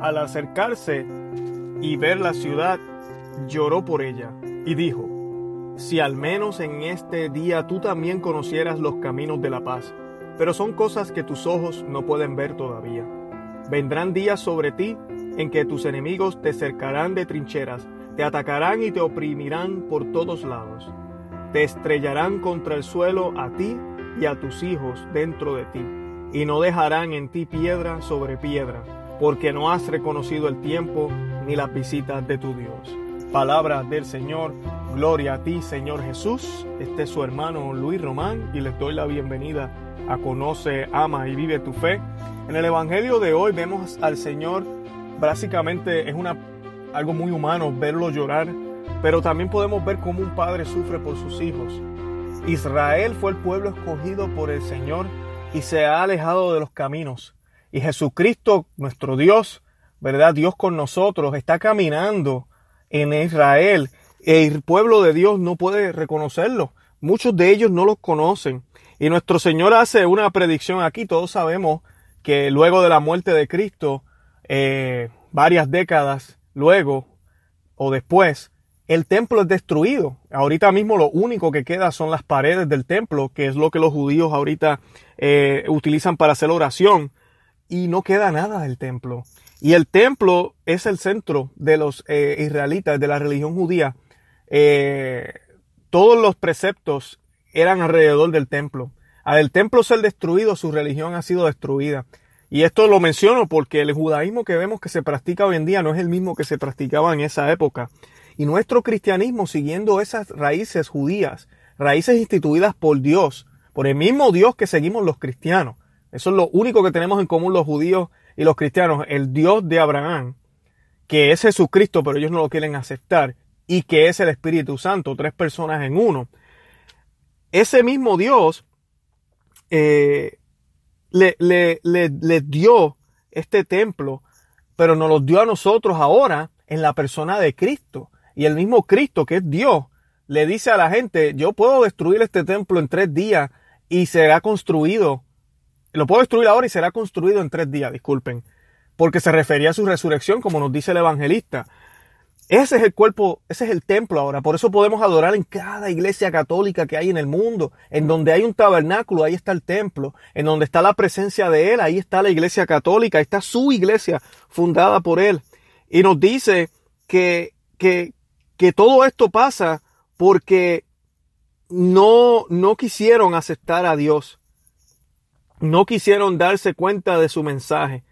al acercarse y ver la ciudad, lloró por ella y dijo, si al menos en este día tú también conocieras los caminos de la paz, pero son cosas que tus ojos no pueden ver todavía. Vendrán días sobre ti en que tus enemigos te cercarán de trincheras, te atacarán y te oprimirán por todos lados. Te estrellarán contra el suelo a ti y a tus hijos dentro de ti, y no dejarán en ti piedra sobre piedra, porque no has reconocido el tiempo ni las visitas de tu Dios. Palabra del Señor, gloria a ti Señor Jesús. Este es su hermano Luis Román y les doy la bienvenida a Conoce, Ama y Vive tu Fe. En el Evangelio de hoy vemos al Señor, básicamente es una, algo muy humano verlo llorar, pero también podemos ver cómo un padre sufre por sus hijos. Israel fue el pueblo escogido por el Señor y se ha alejado de los caminos. Y Jesucristo, nuestro Dios, ¿verdad? Dios con nosotros, está caminando en Israel. El pueblo de Dios no puede reconocerlo. Muchos de ellos no los conocen. Y nuestro Señor hace una predicción aquí. Todos sabemos que luego de la muerte de Cristo, eh, varias décadas luego o después, el templo es destruido. Ahorita mismo lo único que queda son las paredes del templo, que es lo que los judíos ahorita eh, utilizan para hacer oración. Y no queda nada del templo. Y el templo es el centro de los eh, israelitas, de la religión judía. Eh, todos los preceptos eran alrededor del templo. Al templo ser destruido, su religión ha sido destruida. Y esto lo menciono porque el judaísmo que vemos que se practica hoy en día no es el mismo que se practicaba en esa época. Y nuestro cristianismo, siguiendo esas raíces judías, raíces instituidas por Dios, por el mismo Dios que seguimos los cristianos. Eso es lo único que tenemos en común los judíos y los cristianos, el Dios de Abraham, que es Jesucristo, pero ellos no lo quieren aceptar, y que es el Espíritu Santo, tres personas en uno. Ese mismo Dios eh, le, le, le, dio este templo, pero nos lo dio a nosotros ahora en la persona de Cristo. Y el mismo Cristo, que es Dios, le dice a la gente, yo puedo destruir este templo en tres días y será construido lo puedo destruir ahora y será construido en tres días, disculpen. Porque se refería a su resurrección, como nos dice el evangelista. Ese es el cuerpo, ese es el templo ahora. Por eso podemos adorar en cada iglesia católica que hay en el mundo. En donde hay un tabernáculo, ahí está el templo. En donde está la presencia de Él, ahí está la iglesia católica. Ahí está su iglesia fundada por Él. Y nos dice que, que, que todo esto pasa porque no, no quisieron aceptar a Dios no quisieron darse cuenta de su mensaje.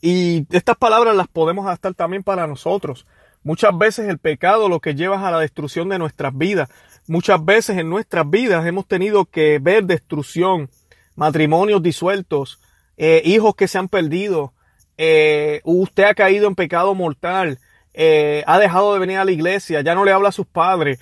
Y estas palabras las podemos adaptar también para nosotros. Muchas veces el pecado lo que lleva a la destrucción de nuestras vidas. Muchas veces en nuestras vidas hemos tenido que ver destrucción, matrimonios disueltos, eh, hijos que se han perdido, eh, usted ha caído en pecado mortal, eh, ha dejado de venir a la iglesia, ya no le habla a sus padres.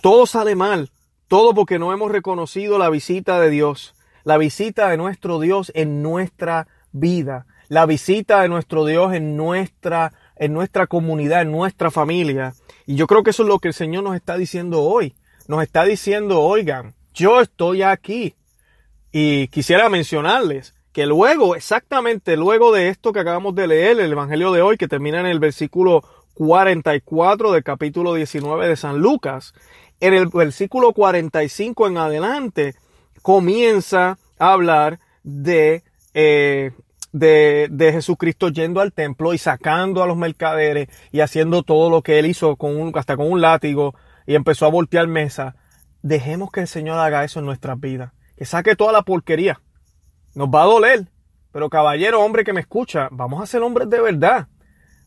Todo sale mal, todo porque no hemos reconocido la visita de Dios la visita de nuestro Dios en nuestra vida, la visita de nuestro Dios en nuestra, en nuestra comunidad, en nuestra familia. Y yo creo que eso es lo que el Señor nos está diciendo hoy. Nos está diciendo, oigan, yo estoy aquí. Y quisiera mencionarles que luego, exactamente luego de esto que acabamos de leer, el Evangelio de hoy, que termina en el versículo 44 del capítulo 19 de San Lucas, en el versículo 45 en adelante, comienza a hablar de, eh, de, de, Jesucristo yendo al templo y sacando a los mercaderes y haciendo todo lo que él hizo con un, hasta con un látigo y empezó a voltear mesa. Dejemos que el Señor haga eso en nuestras vidas. Que saque toda la porquería. Nos va a doler. Pero caballero, hombre que me escucha, vamos a ser hombres de verdad.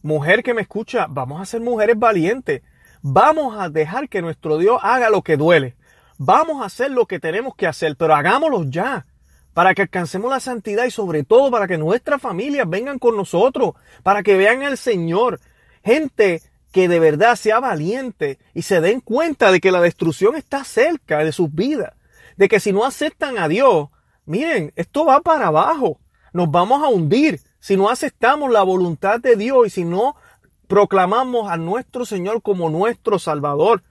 Mujer que me escucha, vamos a ser mujeres valientes. Vamos a dejar que nuestro Dios haga lo que duele. Vamos a hacer lo que tenemos que hacer, pero hagámoslo ya, para que alcancemos la santidad y sobre todo para que nuestras familias vengan con nosotros, para que vean al Señor. Gente que de verdad sea valiente y se den cuenta de que la destrucción está cerca de sus vidas, de que si no aceptan a Dios, miren, esto va para abajo, nos vamos a hundir si no aceptamos la voluntad de Dios y si no proclamamos a nuestro Señor como nuestro Salvador.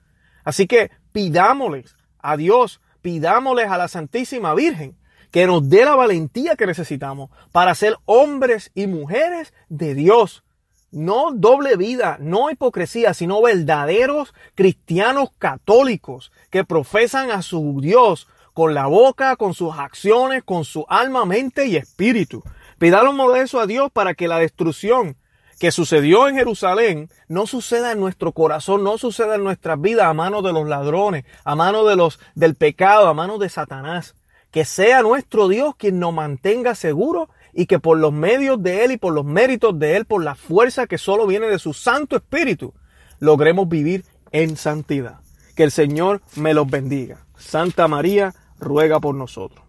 Así que pidámosles a Dios, pidámosles a la Santísima Virgen que nos dé la valentía que necesitamos para ser hombres y mujeres de Dios. No doble vida, no hipocresía, sino verdaderos cristianos católicos que profesan a su Dios con la boca, con sus acciones, con su alma, mente y espíritu. Pidamos eso a Dios para que la destrucción que sucedió en Jerusalén no suceda en nuestro corazón, no suceda en nuestras vidas a manos de los ladrones, a manos de los del pecado, a manos de Satanás. Que sea nuestro Dios quien nos mantenga seguros y que por los medios de Él y por los méritos de Él, por la fuerza que solo viene de su Santo Espíritu, logremos vivir en santidad. Que el Señor me los bendiga. Santa María, ruega por nosotros.